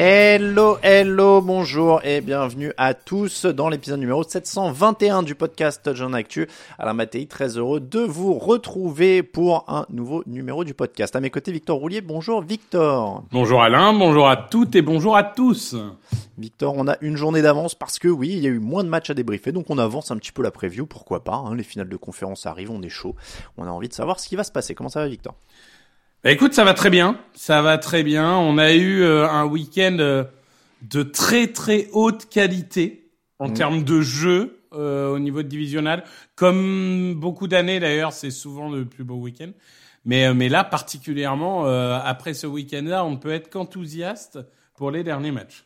Hello, hello, bonjour et bienvenue à tous dans l'épisode numéro 721 du podcast Jean Actu. Alain Mattei, très heureux de vous retrouver pour un nouveau numéro du podcast. À mes côtés, Victor Roulier. Bonjour Victor. Bonjour Alain, bonjour à toutes et bonjour à tous. Victor, on a une journée d'avance parce que oui, il y a eu moins de matchs à débriefer, donc on avance un petit peu la preview, pourquoi pas. hein. les finales de conférence arrivent, on est chaud. On a envie de savoir ce qui va se passer. Comment ça va Victor? Bah, écoute, ça va très bien, ça va très bien. On a eu euh, un week-end euh, de très très haute qualité en Mhm. termes de jeu euh, au niveau de divisional. Comme beaucoup d'années d'ailleurs, c'est souvent le plus beau week-end. Mais, euh, mais là, particulièrement, euh, après ce week-end-là, on ne peut être qu'enthousiaste pour les derniers matchs.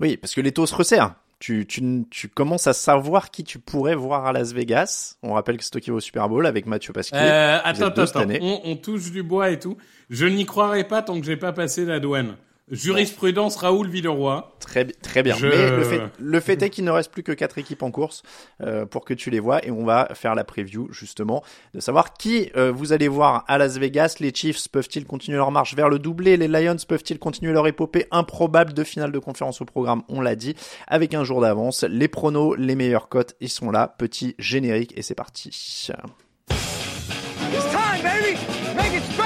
Oui, parce que les taux se resserrent. Tu, tu, tu commences à savoir qui tu pourrais voir à Las Vegas. On rappelle que c'est toi qui vas au Super Bowl avec Mathieu Pasquier. Euh, attends, attends. On, on touche du bois et tout. Je n'y croirais pas tant que j'ai pas passé la douane. Jurisprudence Raoul Villeroy. Très, très bien. Je- Mais le fait, le fait est qu'il ne reste plus que quatre équipes en course euh, pour que tu les vois et on va faire la preview justement de savoir qui euh, vous allez voir à Las Vegas. Les Chiefs peuvent-ils continuer leur marche vers le doublé? Les Lions peuvent-ils continuer leur épopée improbable de finale de conférence au programme? On l'a dit avec un jour d'avance. Les pronos, les meilleures cotes, ils sont là. Petit générique et c'est parti. It's time, baby. Make it special tonight.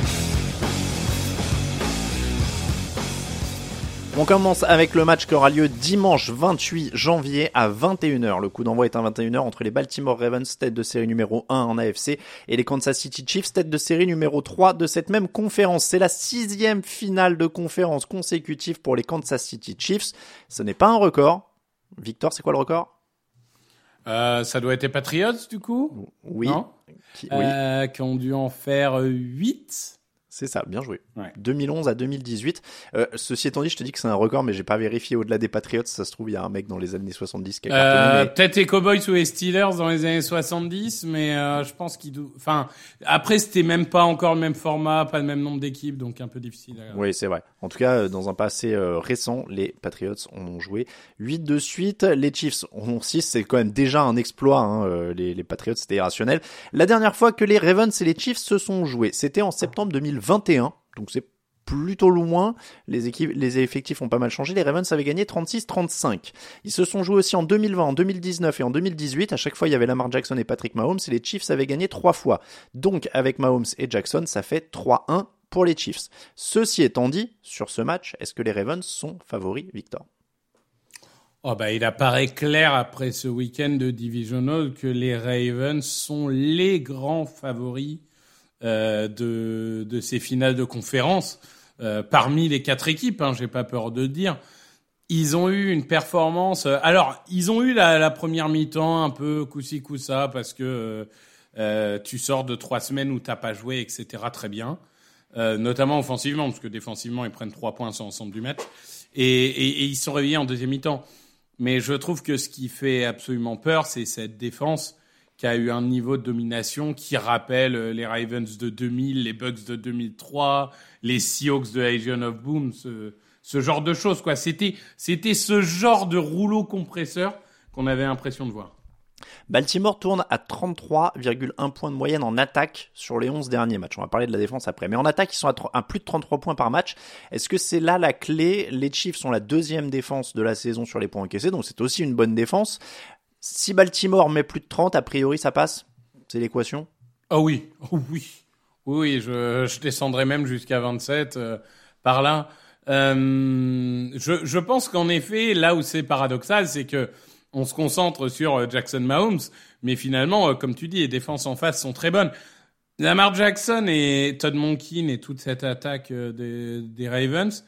On commence avec le match qui aura lieu dimanche 28 janvier à 21h. Le coup d'envoi est à 21h entre les Baltimore Ravens, tête de série numéro 1 en AFC, et les Kansas City Chiefs, tête de série numéro 3 de cette même conférence. C'est la sixième finale de conférence consécutive pour les Kansas City Chiefs. Ce n'est pas un record. Victor, c'est quoi le record? Euh, ça doit être les Patriots, du coup? Oui. Non? Qui- oui, Euh, qui ont dû en faire 8. C'est ça, bien joué. Ouais. 2011 à 2018. Euh, ceci étant dit, je te dis que c'est un record, mais j'ai pas vérifié au-delà des Patriots. Ça se trouve, il y a un mec dans les années 70 qui a. Euh, mais- Peut-être les Cowboys ou les Steelers dans les années 70, mais euh, je pense qu'ils... dou- Enfin, après, c'était même pas encore le même format, pas le même nombre d'équipes, donc un peu difficile à... Oui, c'est vrai. En tout cas, euh, dans un passé euh, récent, les Patriots ont joué 8 de suite. Les Chiefs en ont 6. C'est quand même déjà un exploit. Hein. euh, Les, les Patriots, c'était irrationnel. La dernière fois que les Ravens et les Chiefs se sont joués, c'était en septembre 2021. Donc c'est plutôt loin. Les effectifs ont pas mal changé. Les Ravens avaient gagné 36-35. Ils se sont joués aussi en 2020, en 2019 et en 2018. À chaque fois, il y avait Lamar Jackson et Patrick Mahomes. Et les Chiefs avaient gagné trois fois. Donc, avec Mahomes et Jackson, ça fait 3-1 pour les Chiefs. Ceci étant dit, sur ce match, est-ce que les Ravens sont favoris, Victor? Oh bah, il apparaît clair après ce week-end de Divisional que les Ravens sont les grands favoris euh, de, ces finales de conférence. Euh, parmi les quatre équipes, hein, j'ai pas peur de dire. Ils ont eu une performance. euh, alors, ils ont eu la, première mi-temps un peu coup-ci coup-ça parce que tu sors de trois semaines où t'as pas joué, etc. Très bien, notamment offensivement parce que défensivement ils prennent trois points sur l'ensemble du match. et, et, et ils sont réveillés en deuxième mi-temps. Mais je trouve que ce qui fait absolument peur, c'est cette défense qui a eu un niveau de domination qui rappelle euh, les Ravens de 2000, les Bucks de 2003, les Seahawks de Asian of Boom, ce, genre de choses quoi. C'était c'était ce genre de rouleau compresseur qu'on avait l'impression de voir. Baltimore tourne à 33,1 points de moyenne en attaque sur les 11 derniers matchs. On va parler de la défense après. Mais en attaque, ils sont à, plus de 33 points par match. Est-ce que c'est là la clé? Les Chiefs sont la deuxième défense de la saison sur les points encaissés, donc c'est aussi une bonne défense. Si Baltimore met plus de 30, a priori, ça passe C'est l'équation Ah oui, oh oui. Oui, je, je descendrai même jusqu'à 27 euh, par là. Euh, je, je pense qu'en effet, là où c'est paradoxal, c'est que on se concentre sur euh, Jackson Mahomes, mais finalement, euh, comme tu dis, les défenses en face sont très bonnes. Lamar Jackson et Todd Monken et toute cette attaque euh, des, des Ravens,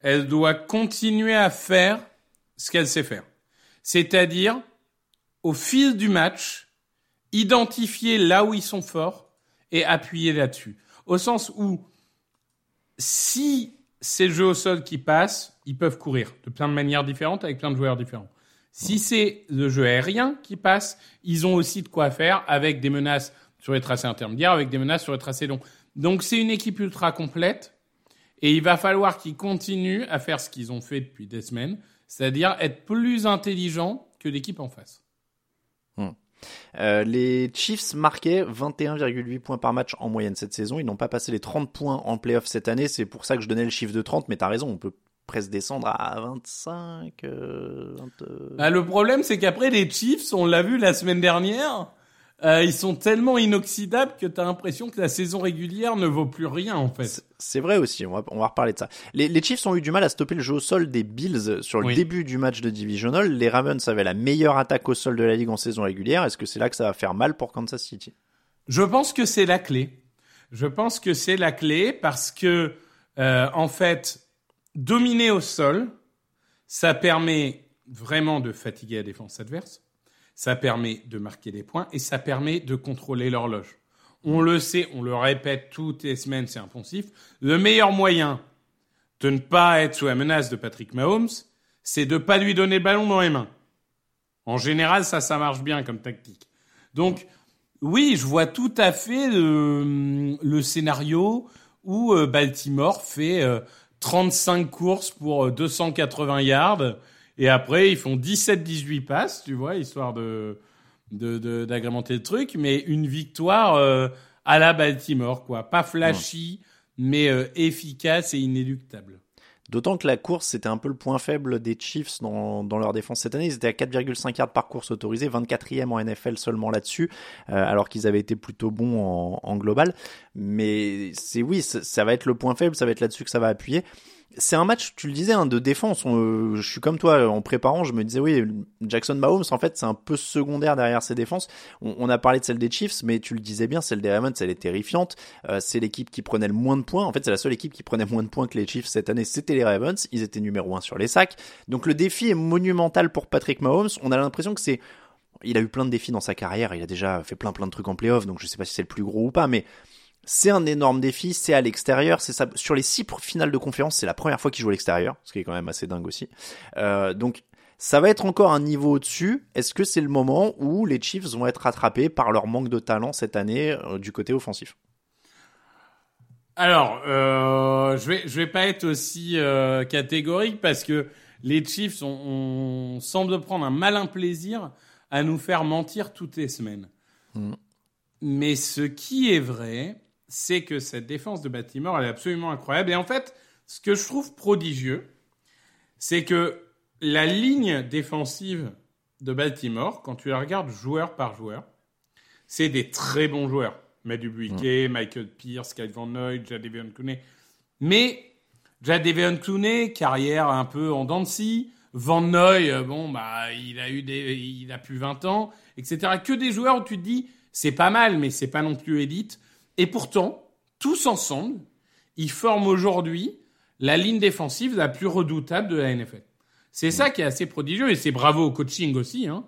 elle doit continuer à faire ce qu'elle sait faire. C'est-à-dire, au fil du match, identifier là où ils sont forts et appuyer là-dessus. Au sens où, si c'est le jeu au sol qui passe, ils peuvent courir de plein de manières différentes avec plein de joueurs différents. Si c'est le jeu aérien qui passe, ils ont aussi de quoi faire avec des menaces sur les tracés intermédiaires, avec des menaces sur les tracés longs. Donc c'est une équipe ultra complète et il va falloir qu'ils continuent à faire ce qu'ils ont fait depuis des semaines, c'est-à-dire être plus intelligents que l'équipe en face. Hmm. Euh, les Chiefs marquaient 21,8 points par match en moyenne cette saison. Ils n'ont pas passé les 30 points en playoff cette année. C'est pour ça que je donnais le chiffre de 30, mais t'as raison, on peut presque descendre à 25. Euh, ah, le problème, c'est qu'après les Chiefs, on l'a vu la semaine dernière, euh, ils sont tellement inoxydables que tu as l'impression que la saison régulière ne vaut plus rien en fait. C'est vrai aussi, on va, on va reparler de ça. Les, les, Chiefs ont eu du mal à stopper le jeu au sol des Bills sur le début du match de Divisional. Les Ravens avaient la meilleure attaque au sol de la ligue en saison régulière. Est-ce que c'est là que ça va faire mal pour Kansas City? Je pense que c'est la clé. Je pense que c'est la clé parce que euh, en fait, dominer au sol, ça permet vraiment de fatiguer la défense adverse, ça permet de marquer des points et ça permet de contrôler l'horloge. On le sait, on le répète toutes les semaines, c'est impensif. Le meilleur moyen de ne pas être sous la menace de Patrick Mahomes, c'est de ne pas lui donner le ballon dans les mains. En général, ça, ça marche bien comme tactique. Donc, oui, je vois tout à fait le, scénario où euh, Baltimore fait euh, 35 courses pour 280 euh, yards. Et après, ils font 17-18 passes, tu vois, histoire de d'agrémenter le truc. Mais une victoire euh, à la Baltimore, quoi. Pas flashy, mais euh, efficace et inéluctable. D'autant que la course, c'était un peu le point faible des Chiefs dans, dans leur défense cette année. Ils étaient à 4,5 yards par course autorisée, 24e en NFL seulement là-dessus, alors qu'ils avaient été plutôt bons en, en global. Mais c'est oui, ça, va être le point faible, ça va être là-dessus que ça va appuyer c'est un match, tu le disais, hein, de défense. je suis comme toi, en préparant, je me disais, oui, Jackson Mahomes, en fait, c'est un peu secondaire derrière ses défenses. On, a parlé de celle des Chiefs, mais tu le disais bien, celle des Ravens, elle est terrifiante. Euh, c'est l'équipe qui prenait le moins de points. En fait, c'est la seule équipe qui prenait moins de points que les Chiefs cette année, c'était les Ravens. Ils étaient numéro un sur les sacs. Donc le défi est monumental pour Patrick Mahomes. On a l'impression que c'est... Il a eu plein de défis dans sa carrière, il a déjà fait plein plein de trucs en playoff, donc je sais pas si c'est le plus gros ou pas, mais c'est un énorme défi, c'est à l'extérieur, c'est ça. Sur les six finales de conférence, c'est la première fois qu'il joue à l'extérieur, ce qui est quand même assez dingue aussi. Euh, donc ça va être encore un niveau au-dessus. Est-ce que c'est le moment où les Chiefs vont être rattrapés par leur manque de talent cette année euh, du côté offensif? Alors, euh, je vais je vais pas être aussi catégorique parce que les Chiefs on, semble prendre un malin plaisir à nous faire mentir toutes les semaines. Hmm. Mais ce qui est vrai, c'est que cette défense de Baltimore, elle est absolument incroyable. Et en fait, ce que je trouve prodigieux, c'est que la ligne défensive de Baltimore, quand tu la regardes joueur par joueur, c'est des très bons joueurs. Matt Dubuquet, Michael Pierce, Kyle Van Noy, Jadavion Clooney. Mais Jadavion Clooney, carrière un peu en dents Van Noy, euh, bon, bah, il a eu des, il a plus 20 ans, etc. Que des joueurs où tu te dis, c'est pas mal, mais c'est pas non plus élite. Et pourtant, tous ensemble, ils forment aujourd'hui la ligne défensive la plus redoutable de la NFL. C'est ça qui est assez prodigieux et c'est bravo au coaching aussi, hein,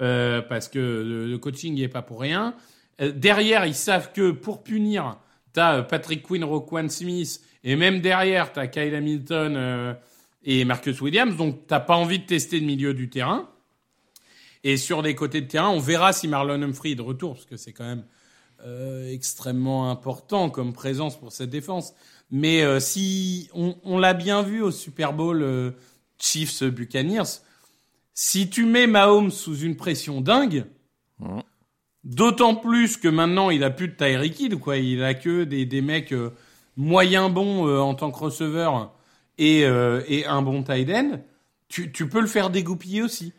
euh, parce que le, coaching n'y est pas pour rien. Euh, derrière, ils savent que pour punir, t'as euh, Patrick Quinn, Roquan Smith, et même derrière, t'as Kyle Hamilton, et Marcus Williams. Donc, t'as pas envie de tester le milieu du terrain. Et sur les côtés de terrain, on verra si Marlon Humphrey est de retour, parce que c'est quand même euh, extrêmement important comme présence pour cette défense. Mais euh, si on, on l'a bien vu au Super Bowl euh, Chiefs Buccaneers, si tu mets Mahomes sous une pression dingue, d'autant plus que maintenant il a plus de Tyreek Hill, quoi. Il a que des, des mecs euh, moyens bons euh, en tant que receveur et, euh, et un bon tight end, tu, tu peux le faire dégoupiller aussi.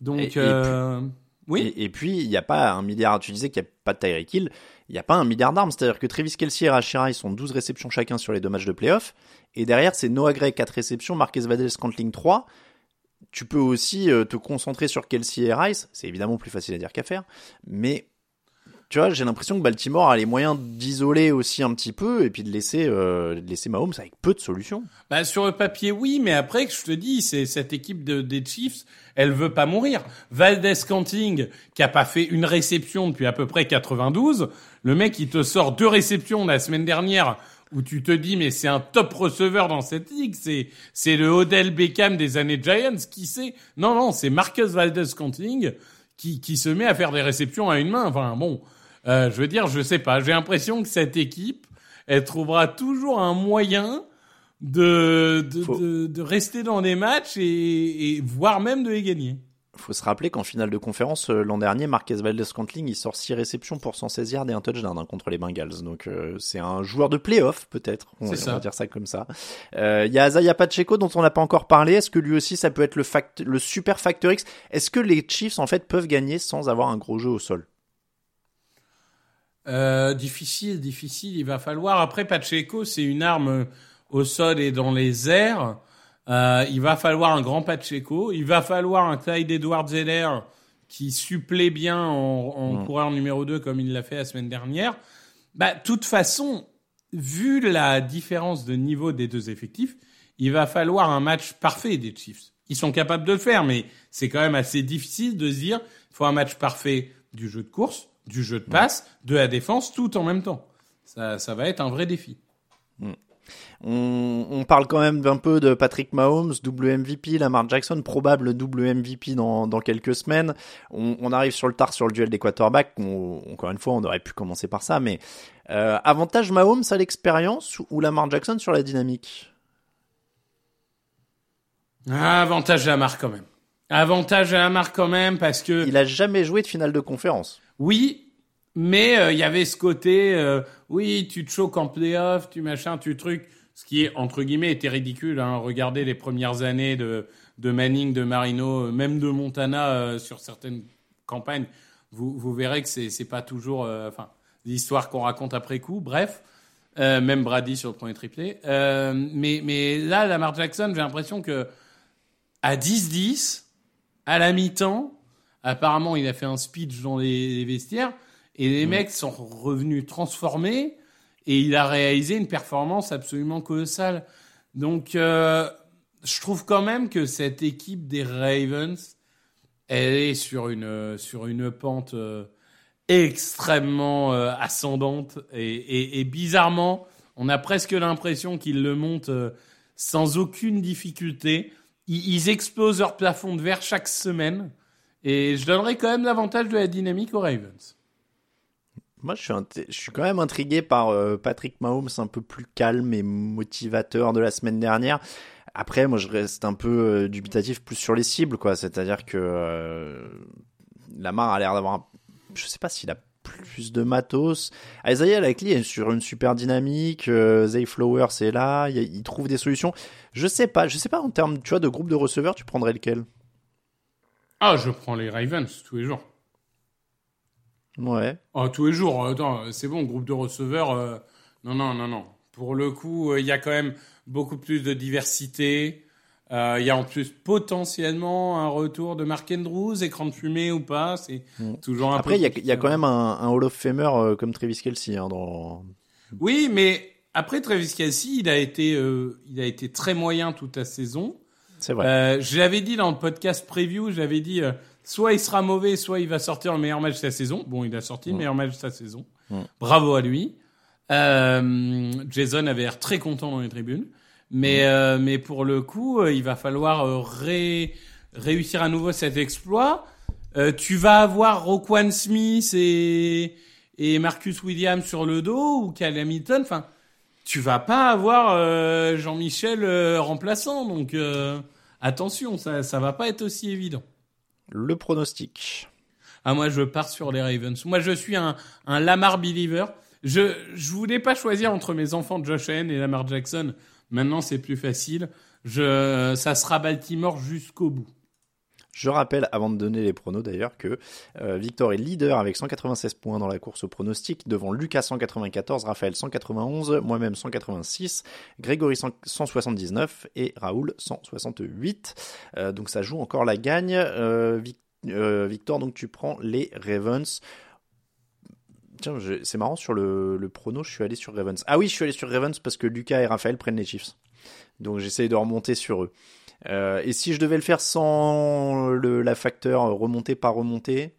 Donc, Et- et euh, oui. Et, puis, il n'y a pas un milliard. Tu disais qu'il n'y a pas de Tyreek Hill. Il n'y a pas un milliard d'armes. C'est-à-dire que Travis Kelsey et Rashira, ils sont 12 réceptions chacun sur les deux matchs de playoff. Et derrière, c'est Noah Gray, 4 réceptions, Marquez Valdez Scantling, 3. Tu peux aussi euh, te concentrer sur Kelsey et Rice. C'est évidemment plus facile à dire qu'à faire. Mais, tu vois, j'ai l'impression que Baltimore a les moyens d'isoler aussi un petit peu et puis de laisser, euh, de laisser Mahomes avec peu de solutions. Bah, sur le papier, oui, mais après, je te dis, c'est cette équipe de, des Chiefs, elle veut pas mourir. Valdez Canting, qui a pas fait une réception depuis à peu près 92, le mec, il te sort deux réceptions la semaine dernière où tu te dis, mais c'est un top receveur dans cette ligue, c'est, c'est le Odell Beckham des années Giants, qui sait? Non, non, c'est Marcus Valdez Canting qui, qui se met à faire des réceptions à une main. Enfin, bon, euh, je veux dire, je sais pas, j'ai l'impression que cette équipe, elle trouvera toujours un moyen de, de, Faut- de, de rester dans des matchs et, et voire même de les gagner. faut se rappeler qu'en finale de conférence euh, l'an dernier, Marquez Valdez Scantling il sort 6 réceptions pour 116 yards et un touchdown hein, contre les Bengals. Donc euh, c'est un joueur de playoff peut-être. On, on va dire ça comme ça. Euh, Il y a Isaiah Pacheco dont on n'a pas encore parlé. Est-ce que lui aussi ça peut être le, fact le super facteur X Est-ce que les Chiefs en fait peuvent gagner sans avoir un gros jeu au sol? Euh, difficile, difficile. Il va falloir. Après, Pacheco, c'est une arme au sol et dans les airs. Euh, il va falloir un grand Pacheco. Il va falloir un Clyde Edwards Zeller qui supplée bien en, en coureur numéro 2 comme il l'a fait la semaine dernière. Bah, toute façon, vu la différence de niveau des deux effectifs, il va falloir un match parfait des Chiefs. Ils sont capables de le faire, mais c'est quand même assez difficile de se dire il faut un match parfait du jeu de course, du jeu de passe, de la défense, tout en même temps. Ça, ça va être un vrai défi. on, on parle quand même un peu de Patrick Mahomes, double MVP, Lamar Jackson, probable double MVP dans, dans quelques semaines. On, on arrive sur le tard sur le duel des quarterbacks. On- encore une fois, on aurait pu commencer par ça, mais euh, avantage Mahomes à l'expérience ou Lamar Jackson sur la dynamique? Ah, avantage à Lamar quand même. Avantage à Lamar quand même parce que Il a jamais joué de finale de conférence. Oui, mais euh, il y avait ce côté, euh, oui, tu te choques en playoff, tu machin, tu truc, ce qui entre guillemets était ridicule. Hein. Regardez les premières années de Manning, de Marino, euh, même de Montana sur certaines campagnes. Vous verrez que c'est pas toujours, enfin, l'histoire qu'on raconte après coup. Bref. Même Brady sur le premier triplé. Mais, mais là, Lamar Jackson, j'ai l'impression que à 10-10, à la mi-temps, apparemment, il a fait un speech dans les, les vestiaires et les mecs sont revenus transformés et il a réalisé une performance absolument colossale. Donc, euh, je trouve quand même que cette équipe des Ravens, elle est sur une, sur une pente euh, extrêmement euh, ascendante et, et- et bizarrement, on a presque l'impression qu'ils le montent sans aucune difficulté. Ils, ils explosent leur plafond de verre chaque semaine et je donnerais quand même l'avantage de la dynamique aux Ravens. Moi, je suis, je suis quand même intrigué par euh, Patrick Mahomes, un peu plus calme et motivateur de la semaine dernière. Après, moi, je reste un peu euh, dubitatif plus sur les cibles, quoi. C'est-à-dire que euh, Lamar a l'air d'avoir, un- je sais pas s'il a plus de matos. Isaiah Likely est sur une super dynamique. Euh, Zay Flowers est là, il, il trouve des solutions. Je sais pas, je sais pas en termes, tu vois, de groupe de receveurs, tu prendrais lequel? Ah, je prends les Ravens tous les jours. Ouais. Ah, tous les jours. Attends, c'est bon, groupe de receveurs. euh, Non, non, non, non. Pour le coup, euh, il y a quand même beaucoup plus de diversité. Euh, Il y a en plus potentiellement un retour de Mark Andrews, écran de fumée ou pas. C'est toujours un Après, il y a, il y a quand même un, un Hall of Famer comme Travis Kelsey hein, dans. Oui, mais après Travis Kelsey, il a été, il a été très moyen toute la saison. C'est vrai. Euh, je l'avais dit dans le podcast preview, j'avais dit euh, soit il sera mauvais, soit il va sortir le meilleur match de sa saison. Bon, il a sorti le meilleur match de sa saison. Mm. Bravo à lui. Euh, Jason avait l'air très content dans les tribunes. Mais, euh, mais pour le coup, il va falloir ré- réussir à nouveau cet exploit. Tu vas avoir Roquan Smith et, et Marcus Williams sur le dos ou Cal Hamilton. Enfin, tu vas pas avoir euh, Jean-Michel euh, remplaçant. Donc euh, attention, ça, ça va pas être aussi évident. Le pronostic. Ah moi je pars sur les Ravens. Moi je suis un, un Lamar believer. Je je voulais pas choisir entre mes enfants Josh Allen et Lamar Jackson. Maintenant c'est plus facile. Je ça sera Baltimore jusqu'au bout. Je rappelle, avant de donner les pronos d'ailleurs, que euh, Victor est leader avec 196 points dans la course au pronostic, devant Lucas 194, Raphaël 191, moi-même 186, Grégory 100 179 et Raoul 168. Euh, donc ça joue encore la gagne. Euh, Vic- Victor, donc tu prends les Ravens. Tiens, c'est marrant, sur le, le prono, je suis allé sur Ravens. Ah oui, je suis allé sur Ravens parce que Lucas et Raphaël prennent les Chiefs. Donc j'essaye de remonter sur eux. Euh, et si je devais le faire sans le, la facteur remonter par remonter,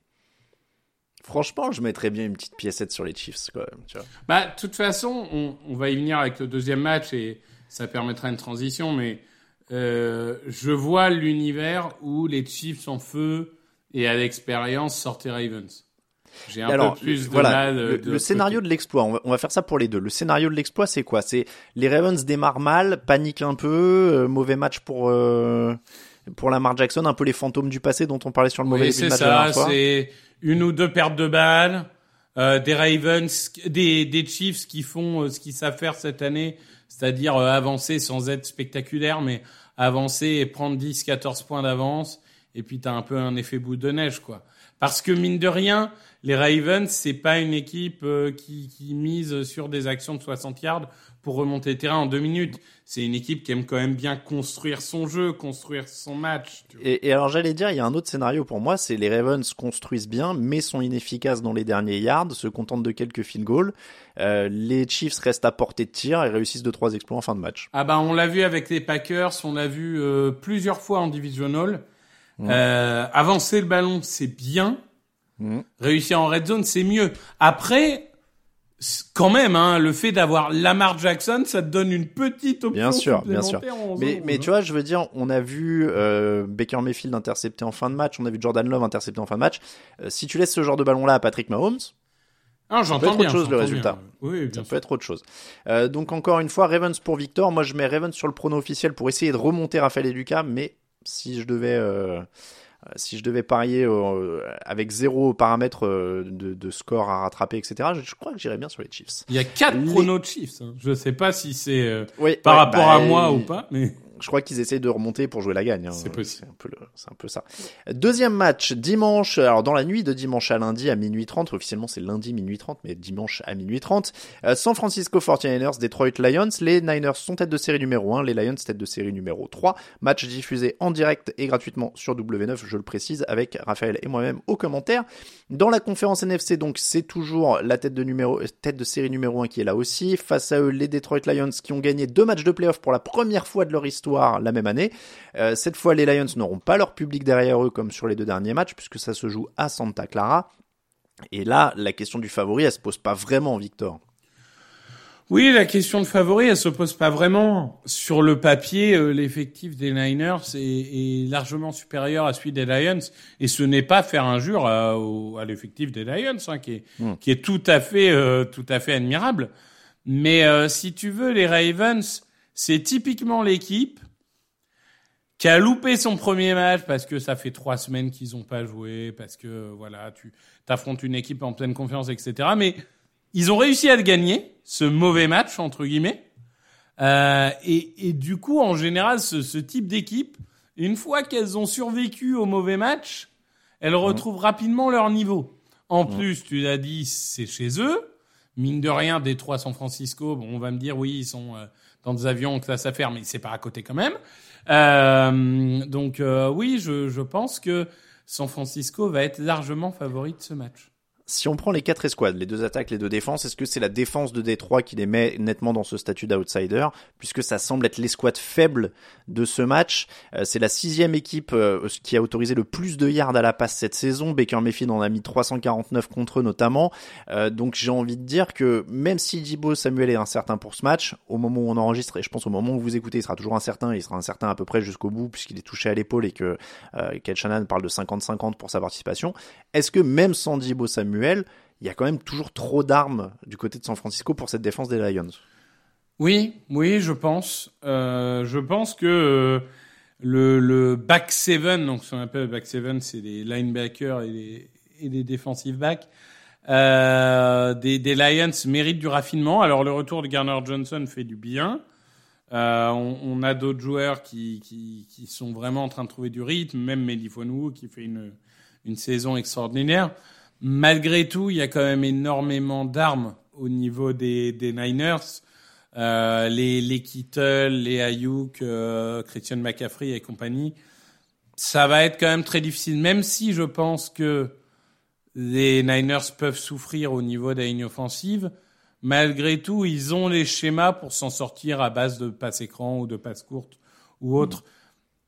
franchement, je mettrais bien une petite piécette sur les Chiefs quand même. Bah de toute façon on, va y venir avec le deuxième match et ça permettra une transition. Mais euh, je vois l'univers où les Chiefs en feu et à l'expérience sortent Ravens. J'ai un Alors, peu plus de voilà, mal. le, euh, de le l'autre scénario de l'exploit, on va, on va faire ça pour les deux. Le scénario de l'exploit, c'est quoi? C'est les Ravens démarrent mal, paniquent un peu, euh, mauvais match pour euh, pour Lamar Jackson, un peu les fantômes du passé dont on parlait sur le mauvais Oui, c'est match la ça. C'est une ou deux pertes de balles, euh, des Ravens, des, des Chiefs qui font euh, ce qu'ils savent faire cette année, c'est-à-dire euh, avancer sans être spectaculaire, mais avancer et prendre 10, 14 points d'avance. Et puis t'as un peu un effet bout de neige, quoi. Parce que mine de rien, les Ravens, c'est pas une équipe euh, qui, qui mise sur des actions de 60 yards pour remonter le terrain en deux minutes. C'est une équipe qui aime quand même bien construire son jeu, construire son match. tu vois. Et, et alors j'allais dire, il y a un autre scénario pour moi, c'est les Ravens construisent bien, mais sont inefficaces dans les derniers yards, se contentent de quelques field goals. Euh, les Chiefs restent à portée de tir et réussissent deux trois exploits en fin de match. Ah bah on l'a vu avec les Packers, on l'a vu euh, plusieurs fois en divisional. Euh, avancer le ballon, c'est bien. Mhm. Réussir en red zone, c'est mieux. Après, quand même, hein, le fait d'avoir Lamar Jackson, ça te donne une petite option Bien sûr, bien sûr. Mais, mais tu vois, je veux dire, on a vu euh, Baker Mayfield intercepté en fin de match, on a vu Jordan Love intercepté en fin de match. Euh, si tu laisses ce genre de ballon-là à Patrick Mahomes, Ah, peut j'entends être autre chose, le résultat. bien. Oui, bien ça sûr. peut être autre chose. Euh, donc encore une fois, Ravens pour Victor. Moi, je mets Ravens sur le prono officiel pour essayer de remonter Raphaël et Lucas, mais si je devais... euh, si je devais parier euh, avec zéro paramètre euh, de, de score à rattraper, etc., je, je crois que j'irais bien sur les Chiefs. Il y a quatre Les- pronos de Chiefs. Hein. Je sais pas si c'est euh, Oui, par ouais, rapport bah, à moi euh, ou pas, mais Je crois qu'ils essayent de remonter pour jouer la gagne. hein. C'est possible. C'est un peu, un ça. Deuxième match, dimanche. Alors, dans la nuit de dimanche à lundi à minuit 30. Officiellement, c'est lundi minuit 30, mais dimanche à minuit 30. Euh, San Francisco 49ers, Detroit Lions. Les Niners sont tête de série numéro 1. Les Lions tête de série numéro 3. Match diffusé en direct et gratuitement sur W9, je le précise, avec Raphaël et moi-même au commentaire. Dans la conférence NFC, donc, c'est toujours la tête de numéro, tête de série numéro 1 qui est là aussi. Face à eux, les Detroit Lions qui ont gagné deux matchs de playoff pour la première fois de leur histoire la même année. Euh, cette fois, les Lions n'auront pas leur public derrière eux comme sur les deux derniers matchs puisque ça se joue à Santa Clara. Et là, la question du favori, elle se pose pas vraiment, Victor. Oui, la question de favori, elle se pose pas vraiment. Sur le papier, euh, l'effectif des Niners est, est largement supérieur à celui des Lions, et ce n'est pas faire injure à, au- à l'effectif des Lions, hein, qui est Mm. qui est tout à fait euh, tout à fait admirable. Mais euh, si tu veux, les Ravens, c'est typiquement l'équipe qui a loupé son premier match parce que ça fait trois semaines qu'ils ont pas joué, parce que voilà, tu t'affrontes une équipe en pleine confiance, etc. Mais ils ont réussi à le gagner, ce mauvais match entre guillemets. Euh, et, et du coup, en général, ce, ce type d'équipe, une fois qu'elles ont survécu au mauvais match, elles retrouvent rapidement leur niveau. En plus, tu l'as dit, c'est chez eux. Mine de rien, Détroit, San Francisco, bon, on va me dire, oui, ils sont euh, dans des avions, que ça, ça faire, mais c'est pas à côté quand même. Euh, donc, euh, oui, je pense que San Francisco va être largement favori de ce match. Si on prend les quatre escouades, les deux attaques, les deux défenses, est-ce que c'est la défense de Détroit qui les met nettement dans ce statut d'outsider, puisque ça semble être l'escouade faible de ce match? Euh, C'est la sixième équipe euh, qui a autorisé le plus de yards à la passe cette saison. Baker Mayfield en a mis 349 contre eux notamment. Euh, donc j'ai envie de dire que même si Dibo Samuel est incertain pour ce match, au moment où on enregistre, et je pense au moment où vous écoutez, il sera toujours incertain, il sera incertain à peu près jusqu'au bout, puisqu'il est touché à l'épaule et que Kel Shannon parle de 50-50 pour sa participation. Est-ce que même sans Dibo Samuel, il y a quand même toujours trop d'armes du côté de San Francisco pour cette défense des Lions. Oui, oui, je pense. Euh, je pense que euh, le, back seven, donc ce qu'on appelle le back seven, c'est les linebackers et les, et defensive backs, euh, des, Lions méritent du raffinement. Alors le retour de Garner Johnson fait du bien. On, a d'autres joueurs qui, sont vraiment en train de trouver du rythme, même Melifonu qui fait une saison extraordinaire. Malgré tout, il y a quand même énormément d'armes au niveau des, des Niners. Euh, les, les Kittle, les Ayuk, euh, Christian McCaffrey et compagnie. Ça va être quand même très difficile, même si je pense que les Niners peuvent souffrir au niveau des lignes offensives. Malgré tout, ils ont les schémas pour s'en sortir à base de passes écran ou de passes courtes ou autres.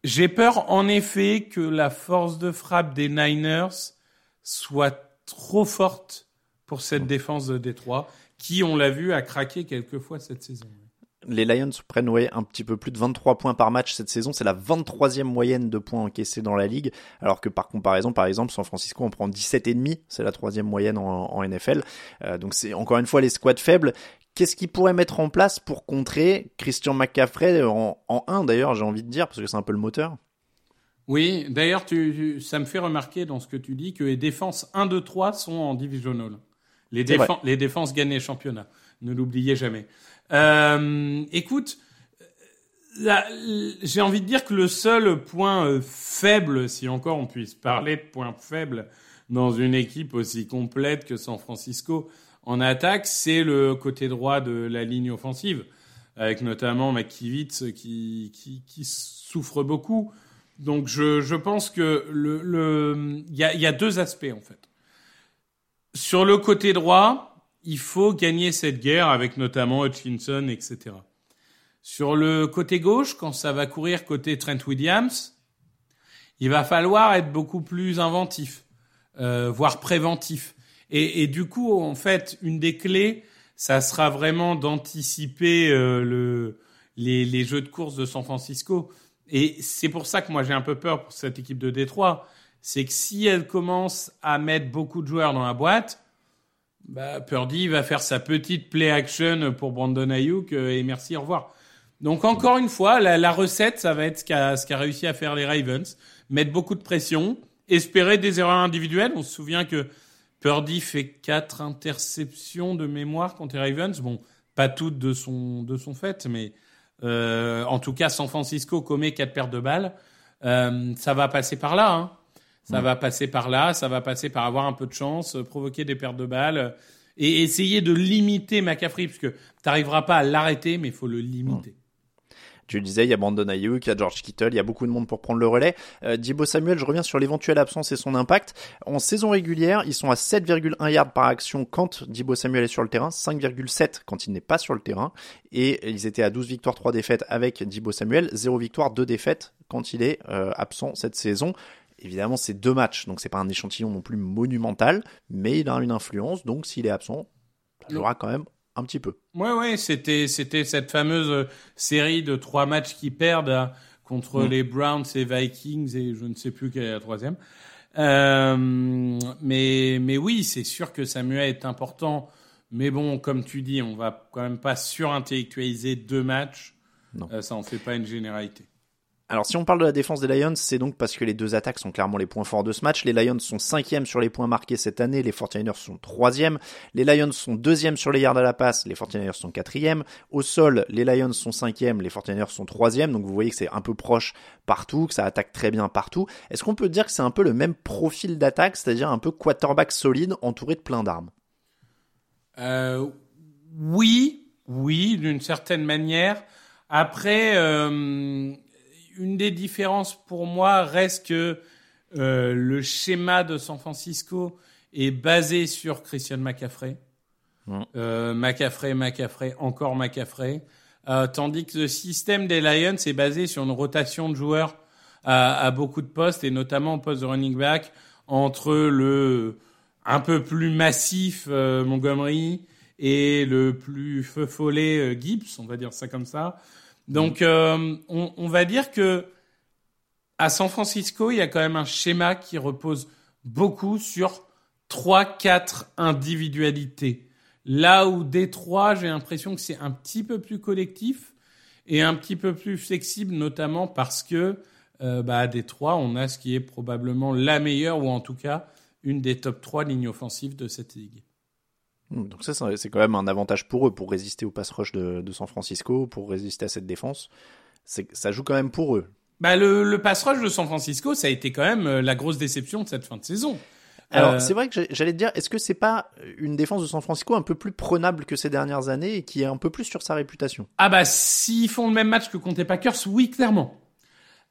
J'ai peur, en effet, que la force de frappe des Niners soit trop forte pour cette défense de Détroit, qui, on l'a vu, a craqué quelques fois cette saison. Les Lions prennent ouais, un petit peu plus de 23 points par match cette saison. C'est la 23e moyenne de points encaissés dans la ligue. Alors que par comparaison, par exemple, San Francisco, on prend 17,5. C'est la troisième moyenne en, en NFL. Euh, donc c'est encore une fois les squads faibles. Qu'est-ce qu'ils pourraient mettre en place pour contrer Christian McCaffrey en, en 1 d'ailleurs, j'ai envie de dire, parce que c'est un peu le moteur? Oui, d'ailleurs, tu, ça me fait remarquer dans ce que tu dis que les défenses 1, 2, 3 sont en divisional. Les, défenses, les défenses gagnent les championnats. Ne l'oubliez jamais. Euh, écoute, j'ai envie de dire que le seul point euh, faible, si encore on puisse parler de point faible dans une équipe aussi complète que San Francisco en attaque, c'est le côté droit de la ligne offensive, avec notamment McKivitz qui, qui, qui souffre beaucoup. Donc je, je pense que le le il y a, y a deux aspects en fait. Sur le côté droit, il faut gagner cette guerre avec notamment Hutchinson, etc. Sur le côté gauche, quand ça va courir côté Trent Williams, il va falloir être beaucoup plus inventif, euh, voire préventif. Et, et, du coup, en fait, une des clés, ça sera vraiment d'anticiper euh, le, les, les, jeux de course de San Francisco. Et c'est pour ça que moi j'ai un peu peur pour cette équipe de Détroit. C'est que si elle commence à mettre beaucoup de joueurs dans la boîte, bah, Purdy va faire sa petite play action pour Brandon Ayuk euh, et merci, au revoir. Donc encore une fois, la, recette, ça va être ce qu'a qu'a réussi à faire les Ravens, mettre beaucoup de pression, espérer des erreurs individuelles. On se souvient que Purdy fait quatre interceptions de mémoire contre les Ravens. Bon, pas toutes de son de son fait, mais en tout cas, San Francisco commet quatre paires de balles. Euh, ça va passer par là. Hein. Ça va passer par là. Ça va passer par avoir un peu de chance, provoquer des pertes de balles et essayer de limiter McCaffrey, parce que tu n'arriveras pas à l'arrêter, mais il faut le limiter. Tu le disais, il y a Brandon Ayuk, il y a George Kittle, il y a beaucoup de monde pour prendre le relais. Euh, Dibo Samuel, je reviens sur l'éventuelle absence et son impact. En saison régulière, ils sont à 7,1 yards par action quand Dibo Samuel est sur le terrain, 5,7 quand il n'est pas sur le terrain. Et ils étaient à 12 victoires, 3 défaites avec Dibo Samuel, 0 victoire, 2 défaites quand il est euh, absent cette saison. Évidemment, c'est deux matchs, donc c'est pas un échantillon non plus monumental, mais il a une influence, donc s'il est absent, ça aura quand même un petit peu. Ouais, ouais, c'était c'était cette fameuse euh, série de trois matchs qui perdent hein, contre mm. les Browns et Vikings et je ne sais plus quelle est la troisième. Euh, mais mais oui, c'est sûr que Samuel est important. Mais bon, comme tu dis, on va quand même pas surintellectualiser deux matchs. Non. Euh, ça en fait pas une généralité. Alors si on parle de la défense des Lions, c'est donc parce que les deux attaques sont clairement les points forts de ce match. Les Lions sont cinquièmes sur les points marqués cette année, les 49ers sont troisièmes. Les Lions sont deuxièmes sur les yards à la passe, les 49ers sont quatrièmes. Au sol, les Lions sont cinquièmes, les 49ers sont troisièmes. Donc vous voyez que c'est un peu proche partout, que ça attaque très bien partout. Est-ce qu'on peut dire que c'est un peu le même profil d'attaque, c'est-à-dire un peu quarterback solide entouré de plein d'armes? Euh, Oui, oui, d'une certaine manière. Après... Euh une des différences pour moi reste que euh, le schéma de San Francisco est basé sur Christian McCaffrey. Mm. Euh, McCaffrey, McCaffrey, encore McCaffrey. Euh, tandis que le système des Lions est basé sur une rotation de joueurs à, à beaucoup de postes et notamment au poste de running back entre le un peu plus massif euh, Montgomery et le plus feu follet euh, Gibbs, on va dire ça comme ça. Donc euh, on, va dire que à San Francisco, il y a quand même un schéma qui repose beaucoup sur trois, quatre individualités. Là où Détroit, j'ai l'impression que c'est un petit peu plus collectif et un petit peu plus flexible, notamment parce que euh, bah, à Détroit, on a ce qui est probablement la meilleure, ou en tout cas une des top 3 lignes offensives de cette ligue. Donc ça, c'est quand même un avantage pour eux, pour résister au pass rush de, de San Francisco, pour résister à cette défense. Ça joue quand même pour eux. Bah, le, le pass rush de San Francisco, ça a été quand même euh, la grosse déception de cette fin de saison. Alors, Euh, c'est vrai que j'allais te dire, est-ce que c'est pas une défense de San Francisco un peu plus prenable que ces dernières années et qui est un peu plus sur sa réputation? Ah bah s'ils font le même match que Conte Packers, oui clairement.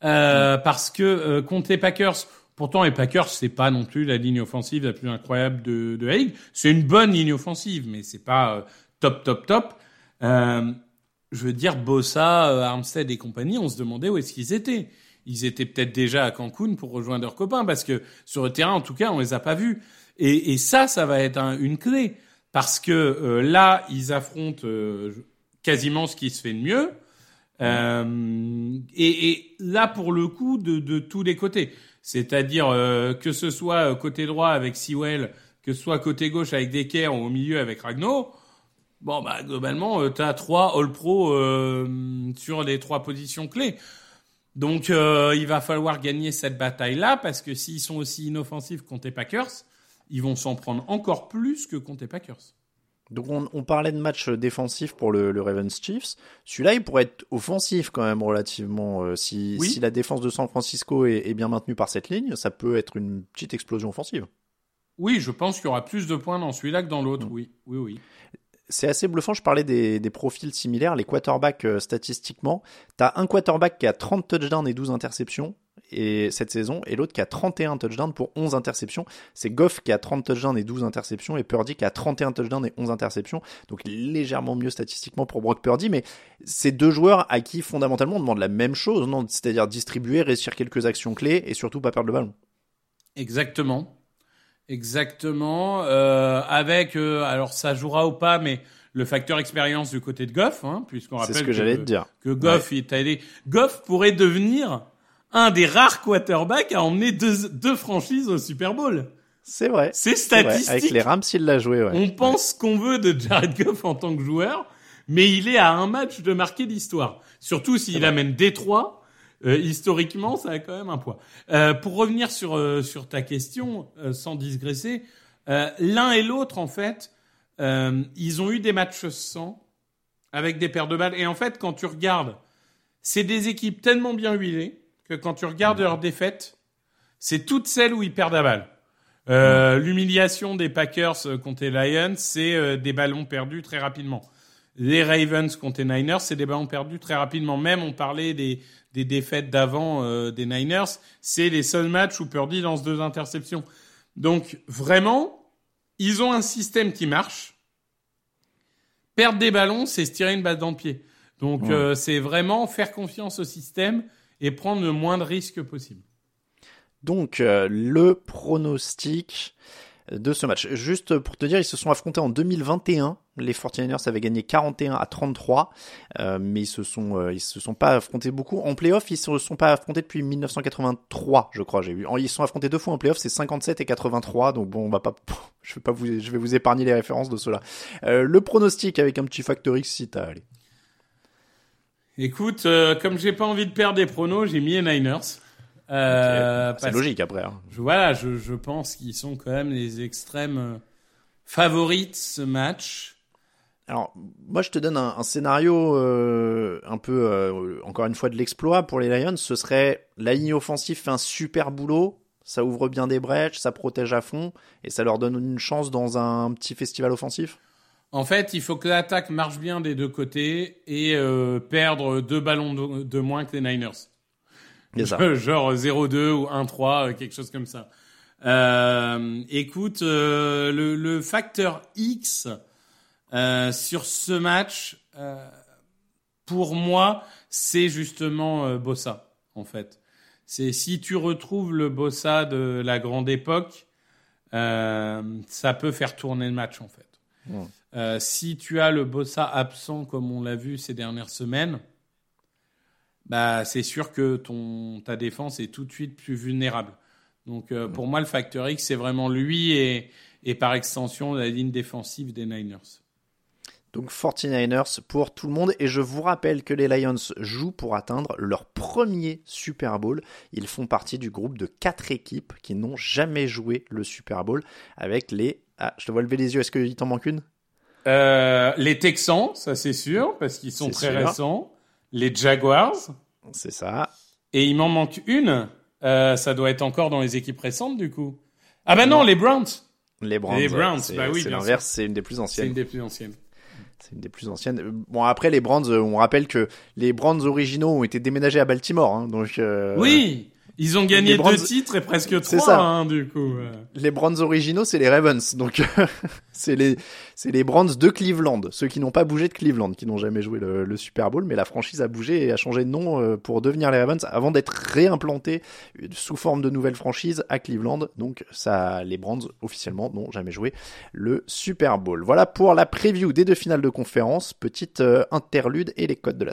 Euh, Parce que euh, Conte Packers, pourtant les Packers c'est pas non plus la ligne offensive la plus incroyable de, de la. C'est une bonne ligne offensive, mais c'est pas euh, top top top. Euh, je veux dire Bossa, euh, Armstead et compagnie, on se demandait où est-ce qu'ils étaient. Ils étaient peut-être déjà à Cancun pour rejoindre leurs copains parce que sur le terrain en tout cas on les a pas vus. Et, et ça, ça va être un- une clé parce que euh, là ils affrontent euh, quasiment ce qui se fait de mieux. Euh, et, et là, pour le coup, de, de tous les côtés. C'est-à-dire euh, que ce soit euh, côté droit avec Sewell, que ce soit côté gauche avec Decker ou au milieu avec Ragno, bon, bah, globalement, euh, t'as trois All-Pro euh, sur les trois positions clés. Donc, euh, il va falloir gagner cette bataille-là parce que s'ils sont aussi inoffensifs contre les Packers, ils vont s'en prendre encore plus que contre les Packers. Donc on, on parlait de match défensif pour le, le Ravens Chiefs. Celui-là, il pourrait être offensif quand même relativement. euh, si, Oui. si la défense de San Francisco est, est bien maintenue par cette ligne, ça peut être une petite explosion offensive. Oui, je pense qu'il y aura plus de points dans celui-là que dans l'autre. Mm. Oui, oui, oui. C'est assez bluffant. Je parlais des, des profils similaires. Les quarterbacks, euh, statistiquement, t'as un quarterback qui a 30 touchdowns et 12 interceptions et cette saison, et l'autre qui a 31 touchdowns pour 11 interceptions. C'est Goff qui a 30 touchdowns et 12 interceptions, et Purdy qui a 31 touchdowns et 11 interceptions. Donc légèrement mieux statistiquement pour Brock Purdy, mais c'est deux joueurs à qui fondamentalement on demande la même chose, non? C'est-à-dire distribuer, réussir quelques actions clés et surtout pas perdre le ballon. Exactement. Exactement. Euh, avec, euh, alors ça jouera ou pas, mais le facteur expérience du côté de Goff, hein, puisqu'on rappelle ce que j'allais te dire. que Goff est allé. Goff pourrait devenir un des rares quarterbacks à emmener deux, deux franchises au Super Bowl. C'est vrai. C'est vrai. statistique. Avec les Rams, il l'a joué, ouais. On pense ce qu'on veut de Jared Goff en tant que joueur, mais il est à un match de marquer l'histoire. Surtout s'il amène Détroit. Euh, historiquement, ça a quand même un poids. Euh, pour revenir sur euh, sur ta question, euh, sans digresser, euh, l'un et l'autre, en fait, euh, ils ont eu des matchs sans, avec des paires de balles. Et en fait, quand tu regardes, c'est des équipes tellement bien huilées que quand tu regardes leurs défaites, c'est toutes celles où ils perdent la balle. Euh, L'humiliation des Packers euh, contre les Lions, c'est euh, des ballons perdus très rapidement. Les Ravens contre les Niners, c'est des ballons perdus très rapidement. Même on parlait des, des défaites d'avant euh, des Niners, c'est les seuls matchs où Purdy lance deux interceptions. Donc vraiment, ils ont un système qui marche. Perdre des ballons, c'est se tirer une balle dans le pied. Donc Ouais. euh, c'est vraiment faire confiance au système et prendre le moins de risques possible. Donc, euh, le pronostic de ce match. Juste pour te dire, ils se sont affrontés en 2021. Les 49ers avaient gagné 41 à 33, euh, mais ils se sont euh, ils se sont pas affrontés beaucoup en playoff. Ils se sont pas affrontés depuis 1983, je crois. J'ai vu. Ils se sont affrontés deux fois en playoff, c'est 57 et 83. Donc bon, on va pas, je vais pas vous, je vais vous épargner les références de cela. Euh, le pronostic avec un petit factor X si t'as. Allez. Écoute, euh, comme j'ai pas envie de perdre des pronos, j'ai mis les Niners. Euh, C'est logique après. hein. Je, voilà, je, je pense qu'ils sont quand même les extrêmes euh, favoris de ce match. Alors, moi, je te donne un, un scénario euh, un peu, euh, encore une fois, de l'exploit pour les Lions. Ce serait la ligne offensive fait un super boulot, ça ouvre bien des brèches, ça protège à fond, et ça leur donne une chance dans un petit festival offensif? En fait, il faut que l'attaque marche bien des deux côtés et euh, perdre deux ballons de, de moins que les Niners. C'est ça. Genre 0-2 ou 1-3, euh, quelque chose comme ça. Euh, écoute, le, le, facteur X sur ce match, pour moi, c'est justement Bossa, en fait. C'est si tu retrouves le Bossa de la grande époque, ça peut faire tourner le match, en fait. Ouais. si tu as le Bossa absent, comme on l'a vu ces dernières semaines, bah, c'est sûr que ton, ta défense est tout de suite plus vulnérable. Donc euh, pour moi, le facteur X, c'est vraiment lui et, et par extension la ligne défensive des Niners. Donc 49ers pour tout le monde. Et je vous rappelle que les Lions jouent pour atteindre leur premier Super Bowl. Ils font partie du groupe de quatre équipes qui n'ont jamais joué le Super Bowl avec les... Ah, je te vois lever les yeux, est-ce qu'il t'en manque une? Euh, Les Texans, ça c'est sûr, parce qu'ils sont très sûr. récents. Les Jaguars. C'est ça. Et il m'en manque une. Euh, ça doit être encore dans les équipes récentes, du coup. Ah bah non, non les Browns. Les Browns. Les Browns, bah oui. C'est l'inverse, c'est une des plus anciennes. C'est une des plus anciennes. C'est une des plus anciennes. Bon, après, les Browns, on rappelle que les Browns originaux ont été déménagés à Baltimore. Hein, donc, euh... Oui, ils ont gagné deux titres et presque trois, ça. Hein, du coup. Les Browns originaux, c'est les Ravens. Donc, c'est les, c'est les Browns de Cleveland. Ceux qui n'ont pas bougé de Cleveland, qui n'ont jamais joué le, le, Super Bowl. Mais la franchise a bougé et a changé de nom euh, pour devenir les Ravens avant d'être réimplantée sous forme de nouvelle franchise à Cleveland. Donc, ça, les Browns, officiellement, n'ont jamais joué le Super Bowl. Voilà pour la preview des deux finales de conférence. Petite euh, interlude et les codes de la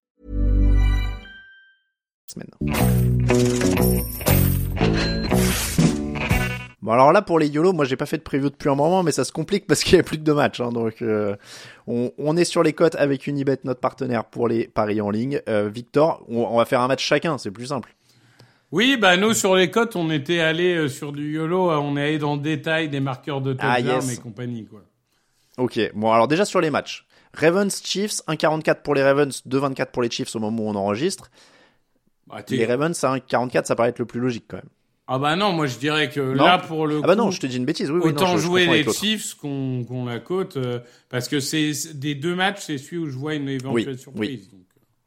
Bon alors là pour les YOLO, moi j'ai pas fait de preview depuis un moment, mais ça se complique parce qu'il y a plus que deux matchs. Hein, donc euh, on, on, est sur les cotes avec Unibet, notre partenaire pour les paris en ligne. Euh, Victor, on, on, va faire un match chacun, c'est plus simple. Oui, bah nous sur les cotes, on était allé euh, sur du YOLO, on est allé dans le détail des marqueurs de touchdown ah, yes. et compagnie quoi. Ok, bon alors déjà sur les matchs. Ravens Chiefs 1,44 pour les Ravens, 2,24 pour les Chiefs au moment où on enregistre. Bah, les Ravens à 1,44 ça paraît être le plus logique quand même. Ah bah non, moi je dirais que non. là pour le ah bah non, je te dis une bêtise. Oui, autant oui, non, je, jouer je les Chiefs qu'on qu la cote euh, parce que c'est des deux matchs, c'est celui où je vois une éventuelle oui, surprise. Donc.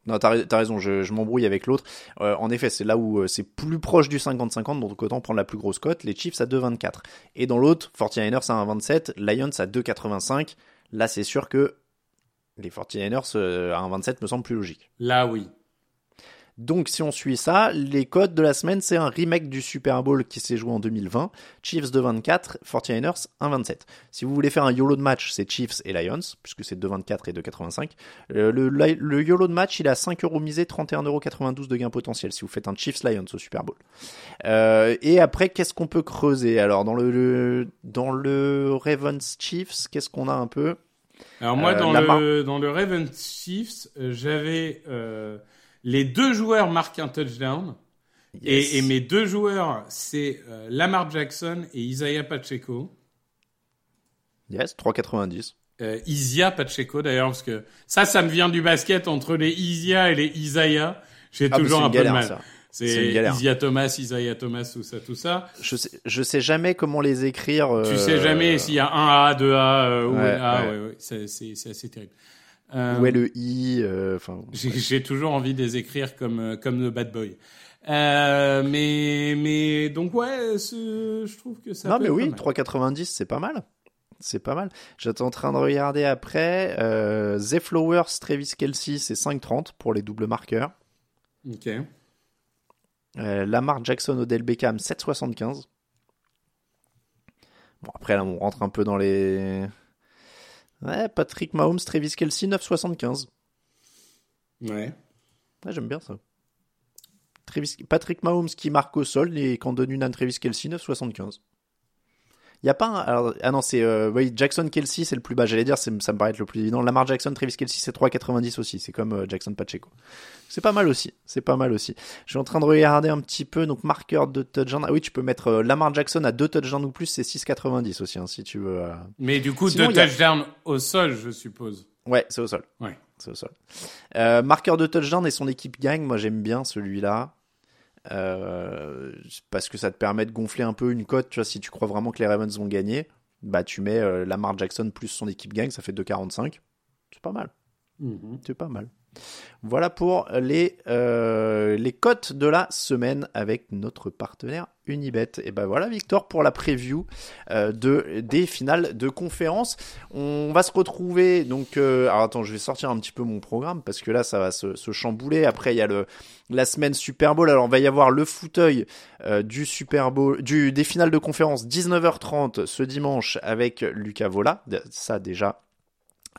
Non, t'as as raison, je, je m'embrouille avec l'autre. Euh, en effet, c'est là où euh, c'est plus proche du 50-50, donc autant prendre la plus grosse cote. Les Chiefs à 2,24. Et dans l'autre, 49ers à 1,27, Lions à 2,85. Là, c'est sûr que les 49ers euh, à 1,27 me semble plus logique. Là, oui. Donc si on suit ça, les codes de la semaine, c'est un remake du Super Bowl qui s'est joué en 2020. Chiefs 2,24, 49ers 1,27. Si vous voulez faire un YOLO de match, c'est Chiefs et Lions, puisque c'est 2,24 et 2,85. Le, le, le, YOLO de match, il a 5 euros misés, 31,92€ de gain potentiel si vous faites un Chiefs Lions au Super Bowl. Euh, et après, qu'est-ce qu'on peut creuser? Alors dans le, le, dans le Ravens Chiefs, qu'est-ce qu'on a un peu? Alors moi, euh, dans, le, dans le Ravens Chiefs, euh, j'avais... Euh les deux joueurs marquent un touchdown. Yes. Et, et, mes deux joueurs, c'est euh, Lamar Jackson et Isaiah Pacheco. Yes, 3,90. Euh, Isia Pacheco d'ailleurs, parce que ça, ça me vient du basket entre les Isia et les Isaiah. J'ai ah, toujours un galère, peu de mal. C'est Isia Thomas, Isaiah Thomas, tout ça, tout ça. Je sais, je sais jamais comment les écrire. Euh... Tu sais jamais s'il y a un A, deux A euh, ou ouais, un A. Ouais. Ouais, ouais. C'est assez terrible. Euh, Où est le i Enfin, euh, j'ai toujours envie de les écrire comme euh, comme le bad boy. Euh, mais mais donc ouais, je trouve que ça. Non mais oui, 3,90 c'est pas mal. C'est pas mal. J'étais en train de regarder après. Euh, The Flowers, Travis Kelsey, c'est 5,30 pour les doubles marqueurs. Ok. Euh, Lamar Jackson, Odell Beckham, 7,75. Bon, après, là, on rentre un peu dans les. Ouais, Patrick Mahomes, Travis Kelsey, 9,75. Ouais. Ouais, j'aime bien ça. Travis... Patrick Mahomes qui marque au sol et qu'on donne une à Travis Kelsey, 9,75. Il y a pas un... Alors, ah non, c'est euh, oui, Jackson Kelsey, c'est le plus bas. J'allais dire, c'est- ça me paraît être le plus évident. Lamar Jackson, Travis Kelsey, c'est 3,90 aussi. C'est comme euh, Jackson Pacheco. C'est pas mal aussi. C'est pas mal aussi. Je suis en train de regarder un petit peu. Donc, marqueur de touchdown. Ah oui, tu peux mettre euh, Lamar Jackson à deux touchdowns ou plus, c'est 6,90 aussi, hein, si tu veux. Mais du coup, Sinon, deux il y a- touchdowns au sol, je suppose. Ouais, c'est au sol. Ouais. C'est au sol. Marqueur de touchdown et son équipe gagne. Moi, j'aime bien celui-là. Euh, parce que ça te permet de gonfler un peu une cote. Tu vois, si tu crois vraiment que les Ravens vont gagner, bah tu mets euh, Lamar Jackson plus son équipe gagne, ça fait 2,45. C'est pas mal. C'est pas mal. Voilà pour les, euh, les cotes de la semaine avec notre partenaire Unibet. Et ben voilà, Victor, pour la preview euh, de, des finales de conférence. On va se retrouver. Donc, euh, alors attends, je vais sortir un petit peu mon programme parce que là, ça va se, chambouler. Après, il y a le, la semaine Super Bowl. Alors, on va y avoir le fauteuil du Super Bowl, du, des finales de conférence 19h30 ce dimanche avec Lucas Vola. Ça, déjà,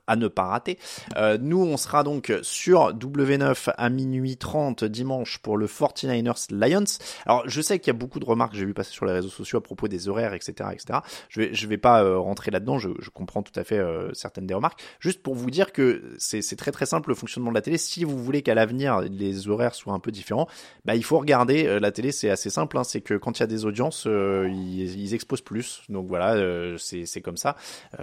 à ne pas rater. Euh, nous, on sera donc sur W9 à minuit 30 dimanche pour le 49ers Lions. Alors, je sais qu'il y a beaucoup de remarques que j'ai vu passer sur les réseaux sociaux à propos des horaires, etc., etc. Je vais, je vais pas euh, rentrer là-dedans. Je, je comprends tout à fait euh, certaines des remarques. Juste pour vous dire que c'est très très simple le fonctionnement de la télé. Si vous voulez qu'à l'avenir les horaires soient un peu différents, bah il faut regarder euh, la télé. C'est assez simple. Hein, c'est que quand il y a des audiences, euh, ils, ils exposent plus. Donc voilà, c'est comme ça.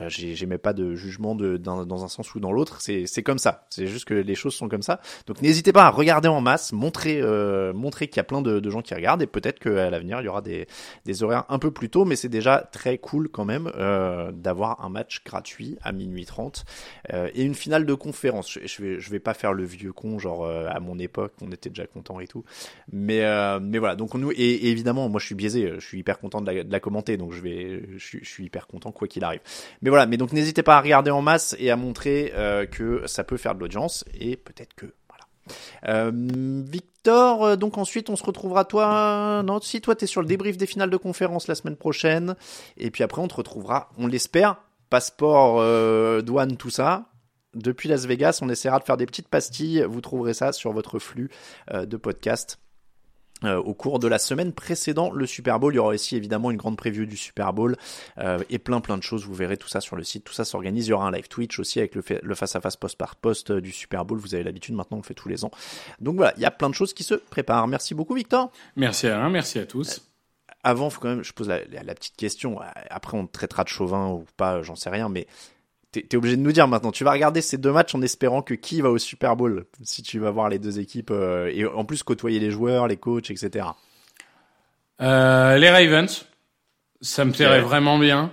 J'ai- J'émets pas de jugement de, dans, un sens ou dans l'autre. C'est comme ça. C'est juste que les choses sont comme ça. Donc n'hésitez pas à regarder en masse, montrer euh, montrer qu'il y a plein de, de gens qui regardent et peut-être qu'à l'avenir il y aura des, des horaires un peu plus tôt, mais c'est déjà très cool quand même euh, d'avoir un match gratuit à minuit 30 euh, et une finale de conférence. Je, je vais je vais pas faire le vieux con genre euh, à mon époque on était déjà content et tout, mais euh, mais voilà donc nous et, et évidemment moi je suis biaisé, je suis hyper content de la, de la commenter donc je vais je, je suis hyper content quoi qu'il arrive. Mais voilà mais donc n'hésitez pas à regarder en masse et à montrer euh, que ça peut faire de l'audience et peut-être que. Euh, Victor, euh, donc ensuite on se retrouvera toi. Non, si toi t'es sur le débrief des finales de conférence la semaine prochaine, et puis après on te retrouvera, on l'espère, passeport, euh, douane, tout ça. Depuis Las Vegas, on essaiera de faire des petites pastilles. Vous trouverez ça sur votre flux de podcast. Euh, au cours de la semaine précédant le Super Bowl, il y aura aussi évidemment une grande preview du Super Bowl euh, et plein plein de choses. Vous verrez tout ça sur le site. Tout ça s'organise. Il y aura un live Twitch aussi avec le, fa- le face à face post par post euh, du Super Bowl. Vous avez l'habitude maintenant, on le fait tous les ans. Donc voilà, il y a plein de choses qui se préparent. Merci beaucoup Victor. Merci Alain, merci à tous. Avant, faut quand même, je pose la, la- la petite question. Après, on te traitera de chauvin ou pas, j'en sais rien, mais t'es es obligé de nous dire maintenant. Tu vas regarder ces deux matchs en espérant que qui va au Super Bowl si tu vas voir les deux équipes euh, et en plus côtoyer les joueurs, les coachs, etc. Euh, les Ravens, ça me plairait vraiment bien.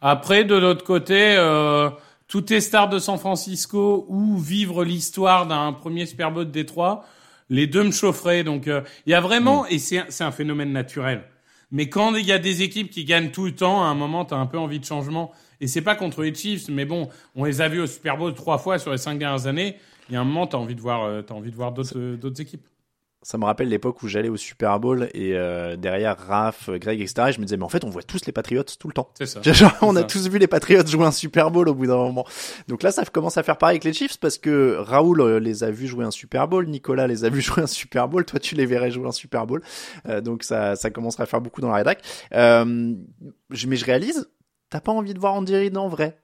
Après, de l'autre côté, euh, toutes les stars de San Francisco ou vivre l'histoire d'un premier Super Bowl de Détroit, les deux me chaufferaient. Donc, euh, il y a vraiment, et c'est un- c'est un phénomène naturel. Mais quand il y a des équipes qui gagnent tout le temps, à un moment, t'as un peu envie de changement. Et c'est pas contre les Chiefs, mais bon, on les a vus au Super Bowl trois fois sur les cinq dernières années. Il y a un moment, t'as envie de voir, euh, t'as envie de voir d'autres, euh, d'autres équipes. Ça me rappelle l'époque où j'allais au Super Bowl et euh, derrière Raph, Greg, etc. Et je me disais mais en fait on voit tous les Patriots tout le temps. C'est ça. Genre, on a tous vu les Patriots jouer un Super Bowl au bout d'un moment. Donc là, ça commence à faire pareil avec les Chiefs parce que Raoul les a vus jouer un Super Bowl, Nicolas les a vus jouer un Super Bowl, toi tu les verrais jouer un Super Bowl. Euh, donc ça, ça commencera à faire beaucoup dans la rédac. Euh, mais je réalise, t'as pas envie de voir Andy Reid en vrai?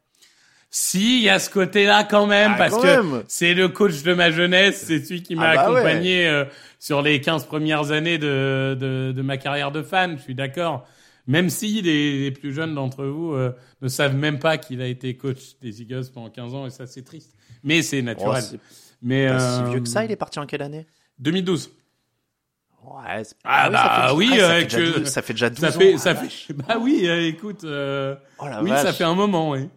Si, il y a ce côté-là quand même, Ah, parce quand que c'est le coach de ma jeunesse, c'est celui qui m'a Ah bah ouais. accompagné euh, sur les 15 premières années de, de, de ma carrière de fan, je suis d'accord. Même si les, les plus jeunes d'entre vous euh, ne savent même pas qu'il a été coach des Eagles pendant 15 ans, et ça c'est triste. Mais c'est naturel. Oh, c'est Mais pas euh, si vieux que ça, il est parti en quelle année? 2012. Ouais, Ah oui, bah ça fait- oui, ah, ça, euh, fait déjà que- 12 ça fait déjà 12 Ça ans. fait, Ah, ça vache. fait, bah oui, euh, écoute, euh, Oh la oui, ça fait un moment, oui.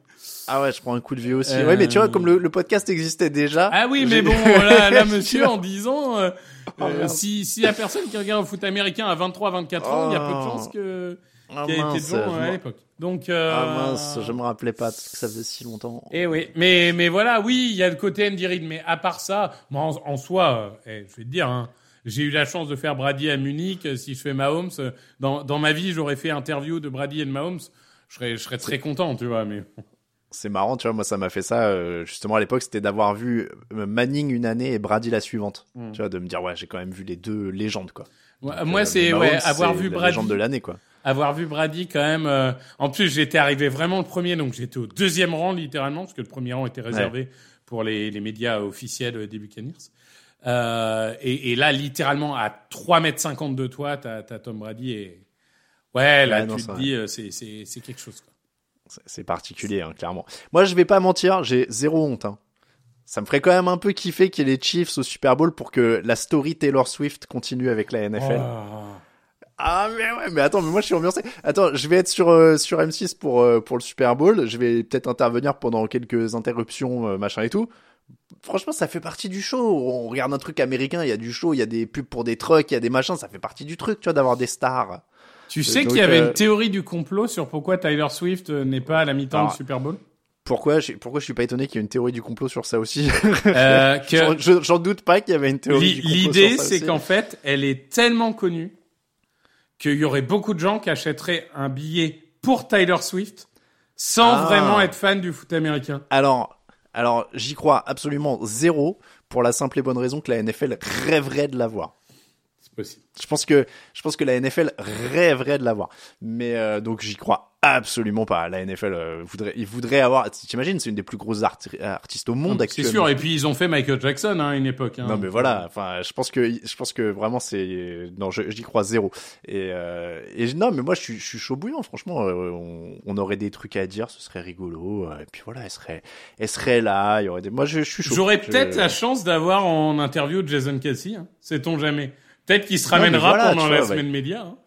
Ah ouais, je prends un coup de vieux aussi. Euh, Ouais, mais tu vois, comme le, le podcast existait déjà. Ah oui, mais bon, là, là monsieur, en disant, euh, Oh, euh, si, si la personne qui regarde au foot américain à 23, 24 ans, il y a peu de Oh. chances que, Ah ait été mince, devant je euh, à l'époque. Donc, euh, Ah mince, je me rappelais pas parce que ça faisait si longtemps. Eh oui, mais, mais voilà, oui, il y a le côté Andy Reid, mais à part ça, moi, en, en soi, euh, eh, je vais te dire, hein, j'ai eu la chance de faire Brady à Munich. Si je fais Mahomes, dans, dans ma vie, j'aurais fait interview de Brady et de Mahomes. Je serais, je serais très content, tu vois, mais. C'est marrant, tu vois, moi ça m'a fait ça euh, justement à l'époque, c'était d'avoir vu euh, Manning une année et Brady la suivante. Mm. Tu vois, de me dire ouais, j'ai quand même vu les deux légendes quoi. Donc, moi, euh, c'est ouais, avoir vu la Brady. légende de l'année quoi. avoir vu Brady quand même. euh, en plus, j'étais arrivé vraiment le premier, donc j'étais au deuxième rang littéralement, parce que le premier rang était réservé pour les, les médias officiels euh, des Buccaneers. Euh, et, et là, littéralement, à 3 mètres 50 de toi, t'as as Tom Brady et ouais, là, Ouais, tu te dis, euh, c'est quelque chose. C'est- C'est particulier hein, clairement. Moi je vais pas mentir, j'ai zéro honte. Hein. Ça me ferait quand même un peu kiffer qu'il y ait les Chiefs au Super Bowl pour que la story Taylor Swift continue avec la NFL. Oh. Ah mais ouais, mais attends, mais moi je suis ambiancé. Attends, je vais être sur euh, sur M6 pour euh, pour le Super Bowl. Je vais peut-être intervenir pendant quelques interruptions, euh, machin et tout. Franchement, ça fait partie du show. On regarde un truc américain, il y a du show, il y a des pubs pour des trucks, il y a des machins. Ça fait partie du truc, tu vois, d'avoir des stars. Tu sais qu'il y avait euh, une théorie du complot sur pourquoi Tyler Swift euh, n'est pas à la mi-temps du Super Bowl? Pourquoi je, pourquoi je suis pas étonné qu'il y ait une théorie du complot sur ça aussi? Euh, que- J'en- je- J'en doute pas qu'il y avait une théorie du complot L'idée, sur ça c'est aussi. qu'en fait, elle est tellement connue qu'il y aurait beaucoup de gens qui achèteraient un billet pour Tyler Swift sans Ah. vraiment être fan du foot américain. Alors, alors j'y crois absolument zéro pour la simple et bonne raison que la NFL rêverait de l'avoir. C'est possible. Je pense que je pense que la NFL rêverait de l'avoir. Mais euh, donc j'y crois absolument pas. La NFL euh, voudrait il voudrait avoir t'imagines c'est une des plus grosses arti- artistes au monde C'est actuellement. sûr. Et puis ils ont fait Michael Jackson hein, à une époque. hein. Non mais voilà, enfin je pense que je pense que vraiment c'est non j'y crois zéro et euh, et non mais moi je suis je suis chaud bouillant franchement on, on aurait des trucs à dire ce serait rigolo et puis voilà elle serait elle serait là il y aurait des moi je, je suis chaud. J'aurais Je- peut-être la chance d'avoir en interview Jason Kelsey. Hein. Sait-on jamais. Peut-être qu'il se ramènera voilà, pendant la vois, semaine ouais. média. hein.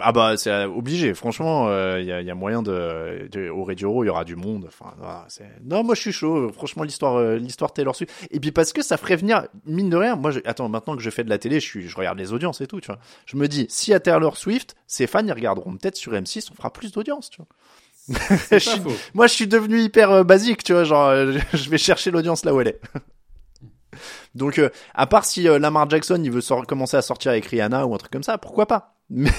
Ah bah c'est euh, obligé. Franchement, il y, a, y a moyen de, de au Radio, il y aura du monde. Enfin, voilà, non, moi je suis chaud. Franchement, l'histoire, euh, l'histoire Taylor Swift. Et puis parce que ça ferait venir mine de rien. Moi, je, attends, maintenant que je fais de la télé, je suis, je regarde les audiences et tout. Tu vois. Je me dis, si à Taylor Swift, ses fans ils regarderont peut-être sur M6, on fera plus d'audience. Tu vois. Je suis- moi, je suis devenu hyper euh, basique. Tu vois, genre, euh, je vais chercher l'audience là où elle est. Donc, euh, à part si euh, Lamar Jackson il veut commencer à sortir avec Rihanna ou un truc comme ça, pourquoi pas? Mais,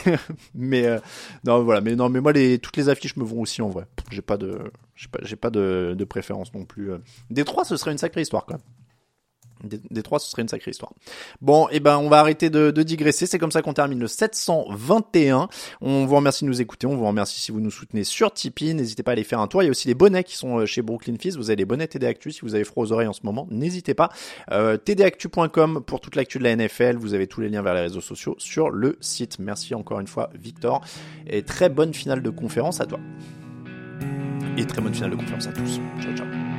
mais euh, non, voilà. Mais non, mais moi, les, toutes les affiches me vont aussi en vrai. J'ai pas de, j'ai pas, pas de, de préférence non plus. euh. Des trois, ce serait une sacrée histoire quand même. Des, trois, ce serait une sacrée histoire. Bon, et ben, on va arrêter de, de digresser. C'est comme ça qu'on termine le 721. On vous remercie de nous écouter. On vous remercie si vous nous soutenez sur Tipeee. N'hésitez pas à aller faire un tour. Il y a aussi les bonnets qui sont euh, chez Brooklyn Fizz. Vous avez les bonnets TD Actu si vous avez froid aux oreilles en ce moment. N'hésitez pas. Euh, tdactu.com pour toute l'actu de la NFL. Vous avez tous les liens vers les réseaux sociaux sur le site. Merci encore une fois, Victor. Et très bonne finale de conférence à toi. Et très bonne finale de conférence à tous. Ciao, ciao.